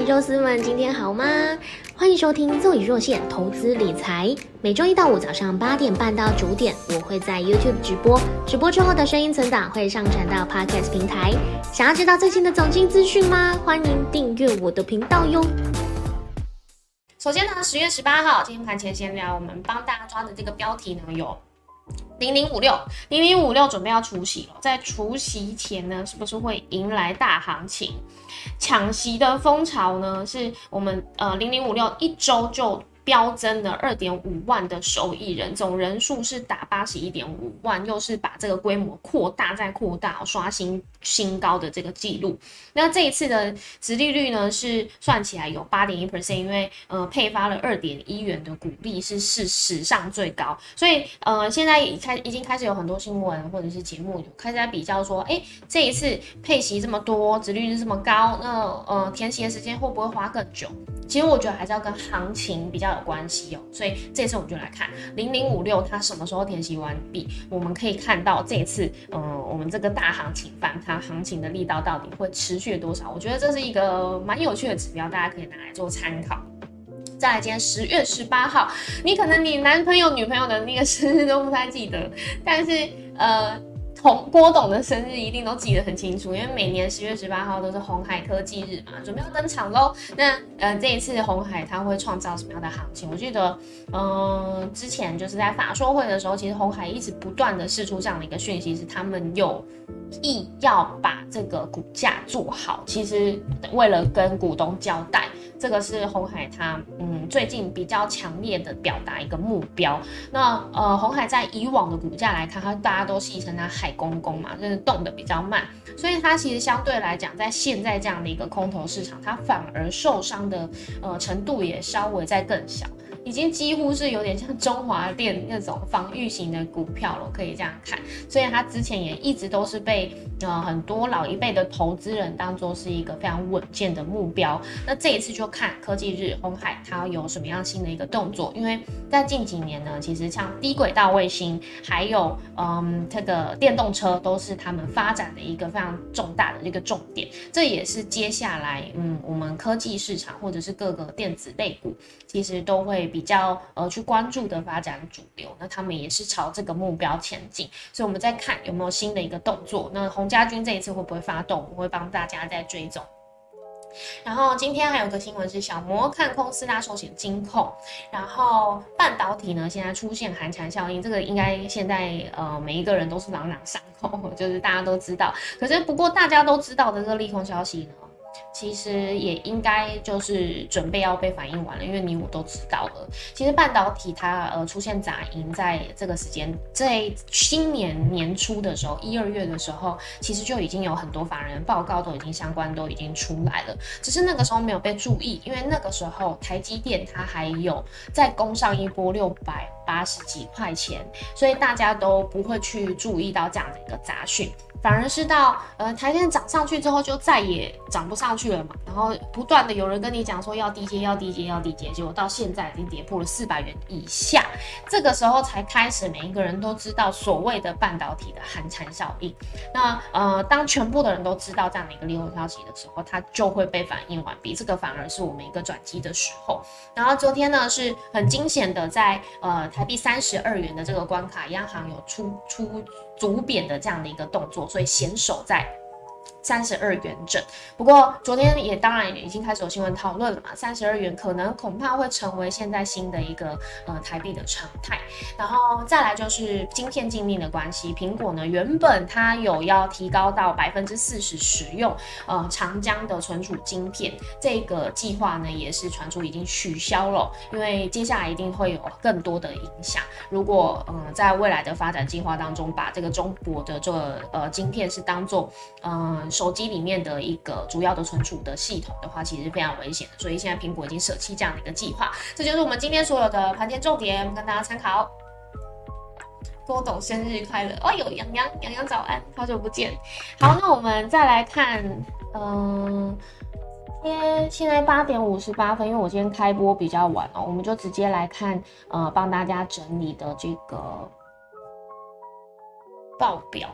肉丝们，今天好吗？欢迎收听若隐若现投资理财，每周一到五早上八点半到九点，我会在 YouTube 直播，直播之后的声音存档会上传到 Podcast 平台。想要知道最新的总经资讯吗？欢迎订阅我的频道哟。首先呢，十月十八号，今天盘前闲聊，我们帮大家抓的这个标题呢有。零零五六，零零五六准备要除夕了，在除夕前呢，是不是会迎来大行情？抢席的风潮呢，是我们呃零零五六一周就。飙增了二点五万的受益人，总人数是达八十一点五万，又是把这个规模扩大再扩大，刷新新高的这个记录。那这一次的殖利率呢，是算起来有八点一 percent，因为呃配发了二点一元的股利，是是史上最高。所以呃现在已开已经开始有很多新闻或者是节目开始在比较说，哎这一次配息这么多，殖利率这么高，那呃填息的时间会不会花更久？其实我觉得还是要跟行情比较有关系哦，所以这次我们就来看零零五六它什么时候填息完毕，我们可以看到这次，嗯，我们这个大行情反弹行情的力道到底会持续多少？我觉得这是一个蛮有趣的指标，大家可以拿来做参考。再来，今天十月十八号，你可能你男朋友女朋友的那个生日都不太记得，但是呃。红郭董的生日一定都记得很清楚，因为每年十月十八号都是红海科技日嘛，准备要登场喽。那呃，这一次红海它会创造什么样的行情？我记得，嗯，之前就是在法说会的时候，其实红海一直不断的释出这样的一个讯息，是他们有意要把这个股价做好，其实为了跟股东交代。这个是红海它嗯最近比较强烈的表达一个目标。那呃红海在以往的股价来看，它大家都戏称它海公公嘛，就是动的比较慢，所以它其实相对来讲，在现在这样的一个空头市场，它反而受伤的呃程度也稍微在更小。已经几乎是有点像中华电那种防御型的股票了，可以这样看。所以它之前也一直都是被呃很多老一辈的投资人当做是一个非常稳健的目标。那这一次就看科技日红海它有什么样新的一个动作，因为在近几年呢，其实像低轨道卫星还有嗯这个电动车都是他们发展的一个非常重大的一个重点。这也是接下来嗯我们科技市场或者是各个电子类股其实都会。比较呃去关注的发展主流，那他们也是朝这个目标前进，所以我们在看有没有新的一个动作。那洪家军这一次会不会发动？我会帮大家在追踪。然后今天还有个新闻是小摩看空四大寿险金控，然后半导体呢现在出现寒蝉效应，这个应该现在呃每一个人都是朗朗上口，就是大家都知道。可是不过大家都知道的这个利空消息呢？其实也应该就是准备要被反应完了，因为你我都知道了。其实半导体它呃出现杂音，在这个时间，在新年年初的时候，一二月的时候，其实就已经有很多法人报告都已经相关都已经出来了，只是那个时候没有被注意，因为那个时候台积电它还有再攻上一波六百八十几块钱，所以大家都不会去注意到这样的一个杂讯。反而是到呃台电涨上去之后，就再也涨不上去了嘛。然后不断的有人跟你讲说要低阶，要低阶，要低阶，结果到现在已经跌破了四百元以下。这个时候才开始，每一个人都知道所谓的半导体的寒蝉效应。那呃，当全部的人都知道这样的一个利空消息的时候，它就会被反应完毕。这个反而是我们一个转机的时候。然后昨天呢是很惊险的，在呃台币三十二元的这个关卡，央行有出出。足贬的这样的一个动作，所以显手在。三十二元整，不过昨天也当然已经开始有新闻讨论了嘛，三十二元可能恐怕会成为现在新的一个呃台币的常态。然后再来就是晶片禁令的关系，苹果呢原本它有要提高到百分之四十使用呃长江的存储晶片，这个计划呢也是传出已经取消了，因为接下来一定会有更多的影响。如果嗯在未来的发展计划当中，把这个中国的这个呃晶片是当做嗯。手机里面的一个主要的存储的系统的话，其实是非常危险的，所以现在苹果已经舍弃这样的一个计划。这就是我们今天所有的盘前重点，跟大家参考。郭董生日快乐！哦呦，洋洋洋洋早安，好久不见。好，那我们再来看，嗯，今天现在八点五十八分，因为我今天开播比较晚哦，我们就直接来看，呃，帮大家整理的这个报表。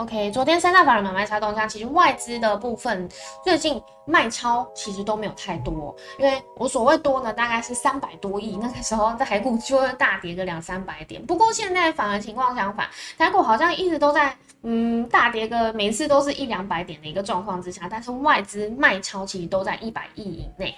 OK，昨天三大法人买卖差动向，其实外资的部分最近卖超其实都没有太多，因为我所谓多呢，大概是三百多亿，那个时候在台股就会大跌个两三百点。不过现在反而情况相反，台股好像一直都在嗯大跌个每次都是一两百点的一个状况之下，但是外资卖超其实都在一百亿以内。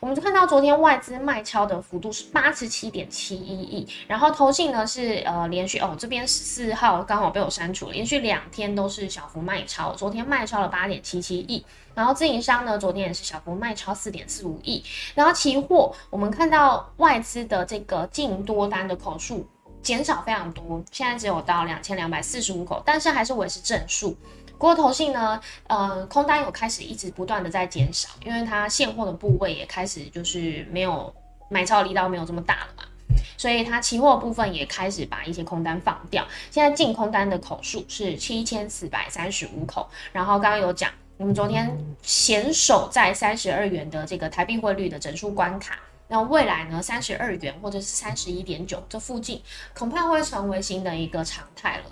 我们就看到昨天外资卖超的幅度是八十七点七一亿，然后投信呢是呃连续哦这边十四号刚好被我删除了，连续两天都是小幅卖超，昨天卖超了八点七七亿，然后自营商呢昨天也是小幅卖超四点四五亿，然后期货我们看到外资的这个净多单的口数减少非常多，现在只有到两千两百四十五口，但是还是维持正数。不过投信呢，呃，空单有开始一直不断的在减少，因为它现货的部位也开始就是没有买超力道没有这么大了嘛，所以它期货部分也开始把一些空单放掉。现在净空单的口数是七千四百三十五口，然后刚刚有讲，我们昨天险守在三十二元的这个台币汇率的整数关卡，那未来呢，三十二元或者是三十一点九这附近，恐怕会成为新的一个常态了。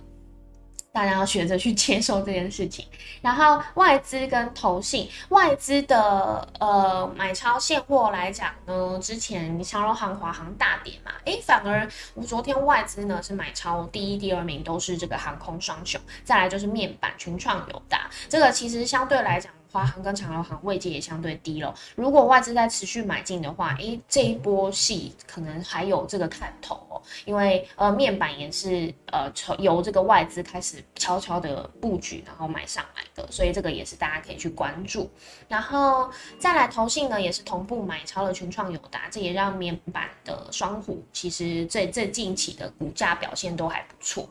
大家要学着去接受这件事情，然后外资跟投信，外资的呃买超现货来讲呢，之前你长荣航、华航大跌嘛，诶，反而我昨天外资呢是买超第一、第二名都是这个航空双雄，再来就是面板、群创、友达，这个其实相对来讲。华航跟长荣航位阶也相对低了，如果外资在持续买进的话，诶，这一波戏可能还有这个看头哦，因为呃面板也是呃由这个外资开始悄悄的布局，然后买上来的，所以这个也是大家可以去关注。然后再来投信呢，也是同步买超了群创友达，这也让面板的双虎其实这这近期的股价表现都还不错。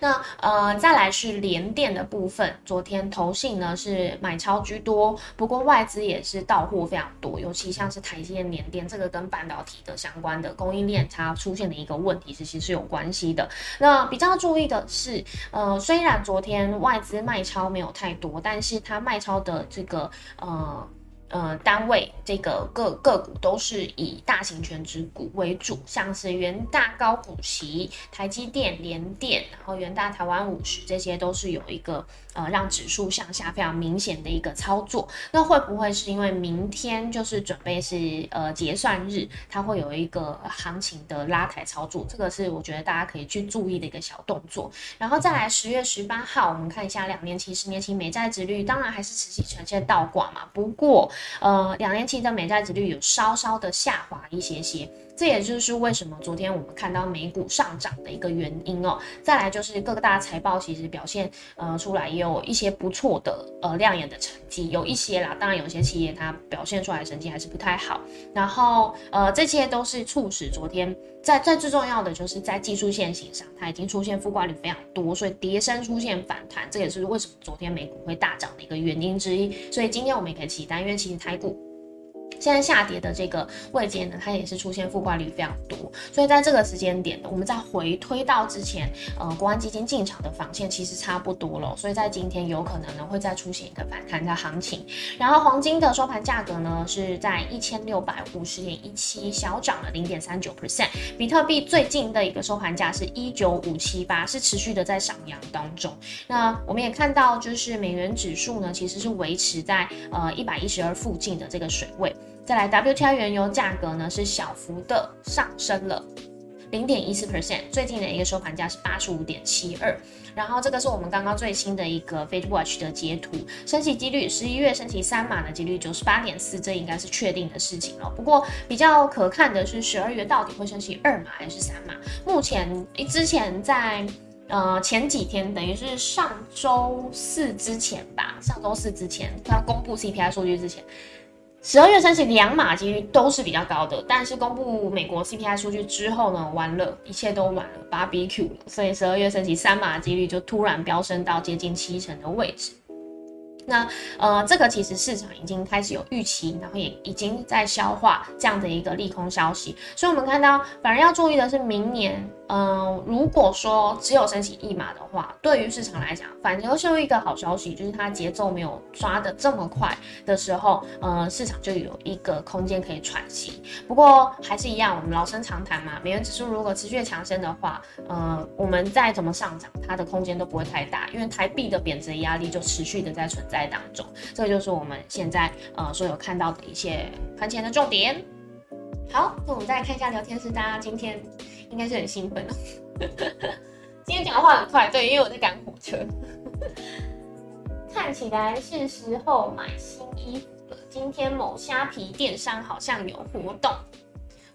那呃，再来是联电的部分，昨天投信呢是买超居多，不过外资也是到货非常多，尤其像是台积电、联电这个跟半导体的相关的供应链它出现的一个问题，其实是有关系的。那比较注意的是，呃，虽然昨天外资卖超没有太多，但是它卖超的这个呃。呃，单位这个个个股都是以大型全职股为主，像是元大高股息、台积电、联电，然后元大台湾五十，这些都是有一个呃让指数向下非常明显的一个操作。那会不会是因为明天就是准备是呃结算日，它会有一个行情的拉抬操作？这个是我觉得大家可以去注意的一个小动作。然后再来十月十八号，我们看一下两年期、十年期美债值率，当然还是持续呈现倒挂嘛，不过。呃，两年期的美债值率有稍稍的下滑一些些，这也就是为什么昨天我们看到美股上涨的一个原因哦。再来就是各个大财报其实表现呃出来也有一些不错的呃亮眼的成绩，有一些啦，当然有些企业它表现出来的成绩还是不太好。然后呃这些都是促使昨天在在最重要的就是在技术线型上，它已经出现负挂率非常多，所以跌升出现反弹，这也是为什么昨天美股会大涨的一个原因之一。所以今天我们也可以期待，因为其实台股。现在下跌的这个位阶呢，它也是出现负挂率非常多，所以在这个时间点呢，我们再回推到之前，呃，国安基金进场的防线其实差不多了，所以在今天有可能呢会再出现一个反弹的行情。然后黄金的收盘价格呢是在一千六百五十点一七，小涨了零点三九 percent。比特币最近的一个收盘价是一九五七八，是持续的在上扬当中。那我们也看到，就是美元指数呢其实是维持在呃一百一十二附近的这个水位。再来，WTI 原油价格呢是小幅的上升了零点一四 percent，最近的一个收盘价是八十五点七二。然后这个是我们刚刚最新的一个 Fed Watch 的截图，升息几率十一月升息三码的几率九十八点四，这应该是确定的事情了。不过比较可看的是十二月到底会升息二码还是三码？目前之前在呃前几天，等于是上周四之前吧，上周四之前要公布 CPI 数据之前。十二月升息两码几率都是比较高的，但是公布美国 CPI 数据之后呢，完了，一切都晚了，BBQ 了，所以十二月升息三码几率就突然飙升到接近七成的位置。那呃，这个其实市场已经开始有预期，然后也已经在消化这样的一个利空消息，所以我们看到反而要注意的是明年。嗯，如果说只有升息一码的话，对于市场来讲，反而是一个好消息，就是它节奏没有抓的这么快的时候，呃，市场就有一个空间可以喘息。不过还是一样，我们老生常谈嘛，美元指数如果持续强升的话，呃，我们再怎么上涨，它的空间都不会太大，因为台币的贬值压力就持续的在存在当中。这就是我们现在呃所有看到的一些盘前的重点。好，那我们再来看一下聊天室，大家今天。应该是很兴奋哦。今天讲话很快，对，因为我在赶火车。看起来是时候买新衣服了。今天某虾皮电商好像有活动，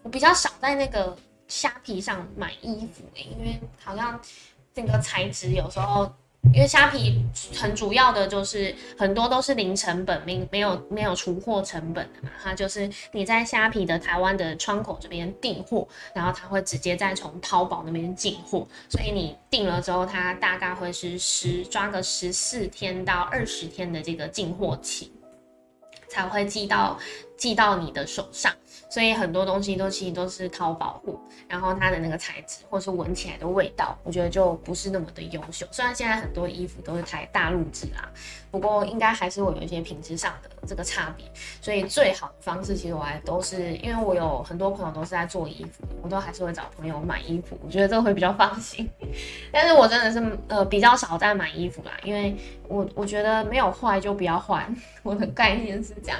我比较少在那个虾皮上买衣服，因为好像这个材质有时候。因为虾皮很主要的就是很多都是零成本，没没有没有出货成本的嘛，它就是你在虾皮的台湾的窗口这边订货，然后它会直接再从淘宝那边进货，所以你订了之后，它大概会是十抓个十四天到二十天的这个进货期，才会寄到寄到你的手上。所以很多东西都其实都是淘宝货，然后它的那个材质或是闻起来的味道，我觉得就不是那么的优秀。虽然现在很多衣服都是台大陆制啦，不过应该还是会有一些品质上的这个差别。所以最好的方式，其实我还都是因为我有很多朋友都是在做衣服，我都还是会找朋友买衣服，我觉得这会比较放心。但是我真的是呃比较少在买衣服啦，因为我我觉得没有坏就不要换，我的概念是这样。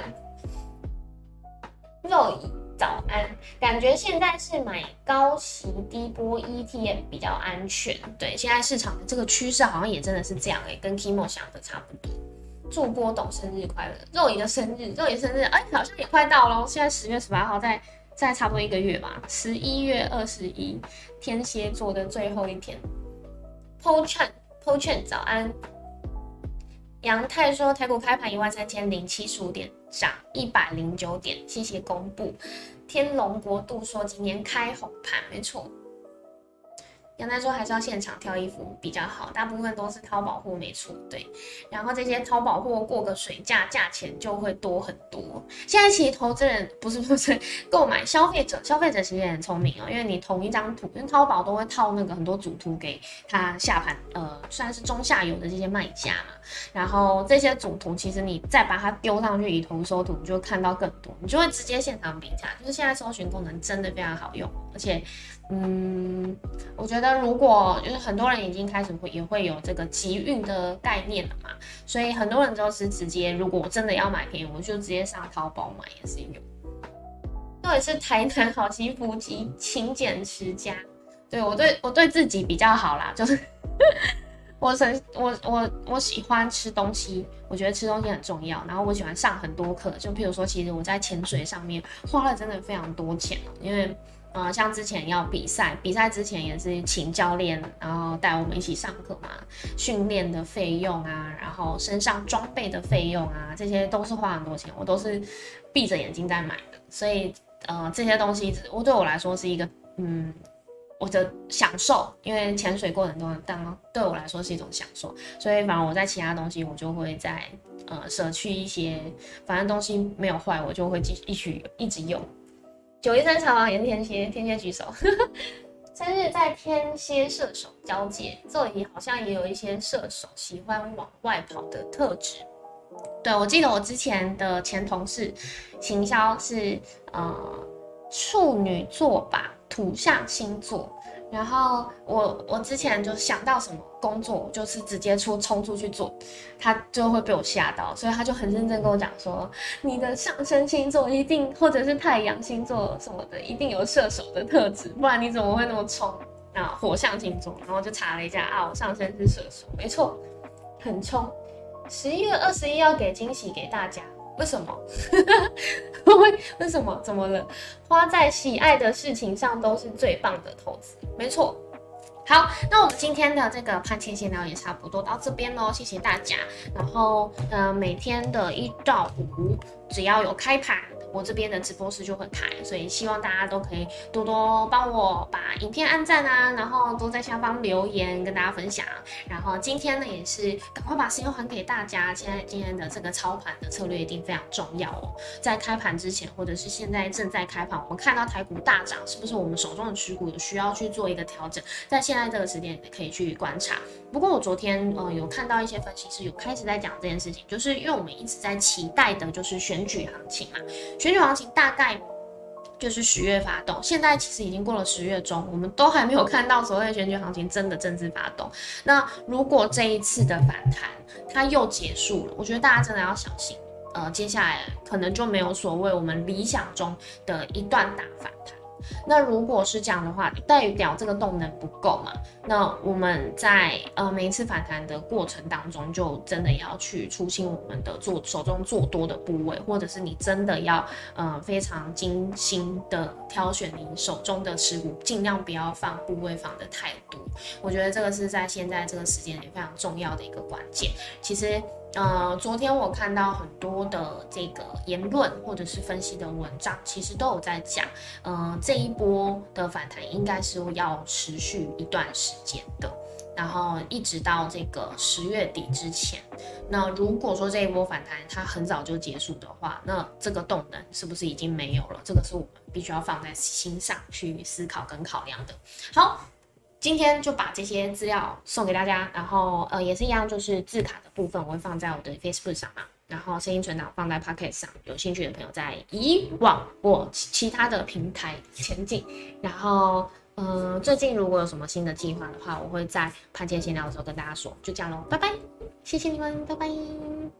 肉早安，感觉现在是买高息低波 ETF 比较安全。对，现在市场的这个趋势好像也真的是这样哎，跟 Kimo 想的差不多。祝郭董生日快乐，肉姨的生日，肉姨生日哎，好像也快到喽，现在十月十八号，在在差不多一个月吧，十一月二十一，天蝎座的最后一天。Po Chan，Po Chan，，早安。杨泰说，台股开盘一万三千零七十五点，涨一百零九点，谢谢公布。天龙国度说，今年开红盘，没错。杨丹说还是要现场挑衣服比较好，大部分都是淘宝货，没错，对。然后这些淘宝货过个水价，价钱就会多很多。现在其实投资人不是不是购买消费者，消费者其实也很聪明哦，因为你同一张图，因为淘宝都会套那个很多主图给他下盘，呃，算是中下游的这些卖家嘛。然后这些主图其实你再把它丢上去以图搜图，你就看到更多，你就会直接现场比价。就是现在搜寻功能真的非常好用，而且。嗯，我觉得如果就是很多人已经开始会也会有这个集运的概念了嘛，所以很多人都是直接，如果我真的要买便宜，我就直接上淘宝买也是有。到底是台南好媳妇及勤俭持家，对我对我对自己比较好啦，就是 我很我我我喜欢吃东西，我觉得吃东西很重要，然后我喜欢上很多课，就譬如说，其实我在潜水上面花了真的非常多钱因为。呃，像之前要比赛，比赛之前也是请教练，然后带我们一起上课嘛，训练的费用啊，然后身上装备的费用啊，这些都是花很多钱，我都是闭着眼睛在买的，所以呃，这些东西我对我来说是一个嗯，我的享受，因为潜水过程中，但对我来说是一种享受，所以反而我在其他东西我就会在呃舍去一些，反正东西没有坏，我就会继续一直用。九一三长也是天蝎，天蝎举手。生日在天蝎射手交界，这里好像也有一些射手喜欢往外跑的特质。对我记得我之前的前同事，行销是呃处女座吧，土象星座。然后我我之前就想到什么工作，就是直接出冲出去做，他就会被我吓到，所以他就很认真跟我讲说，你的上升星座一定或者是太阳星座什么的，一定有射手的特质，不然你怎么会那么冲啊？火象星座，然后就查了一下啊，我上升是射手，没错，很冲。十一月二十一要给惊喜给大家。为什么？为为什么？怎么了？花在喜爱的事情上都是最棒的投资，没错。好，那我们今天的这个盘前闲聊也差不多到这边喽，谢谢大家。然后，呃，每天的一到五，只要有开盘。我这边的直播室就会开，所以希望大家都可以多多帮我把影片按赞啊，然后都在下方留言跟大家分享。然后今天呢，也是赶快把时间还给大家。现在今天的这个操盘的策略一定非常重要哦，在开盘之前或者是现在正在开盘，我们看到台股大涨，是不是我们手中的持股有需要去做一个调整？在现在这个时间可以去观察。不过我昨天呃有看到一些分析师有开始在讲这件事情，就是因为我们一直在期待的就是选举行情嘛，选举行情大概就是十月发动，现在其实已经过了十月中，我们都还没有看到所谓选举行情真的正式发动。那如果这一次的反弹它又结束了，我觉得大家真的要小心，呃，接下来可能就没有所谓我们理想中的一段大反弹。那如果是这样的话，代表这个动能不够嘛？那我们在呃每一次反弹的过程当中，就真的要去出清我们的做手中做多的部位，或者是你真的要呃非常精心的挑选你手中的持股，尽量不要放部位放的太多。我觉得这个是在现在这个时间点非常重要的一个关键。其实。呃，昨天我看到很多的这个言论或者是分析的文章，其实都有在讲，呃，这一波的反弹应该是要持续一段时间的，然后一直到这个十月底之前。那如果说这一波反弹它很早就结束的话，那这个动能是不是已经没有了？这个是我们必须要放在心上去思考跟考量的。好。今天就把这些资料送给大家，然后呃也是一样，就是字卡的部分我会放在我的 Facebook 上嘛，然后声音存档放在 Pocket 上，有兴趣的朋友在以往我其他的平台前进。然后呃最近如果有什么新的计划的话，我会在盘前闲聊的时候跟大家说。就这样喽，拜拜，谢谢你们，拜拜。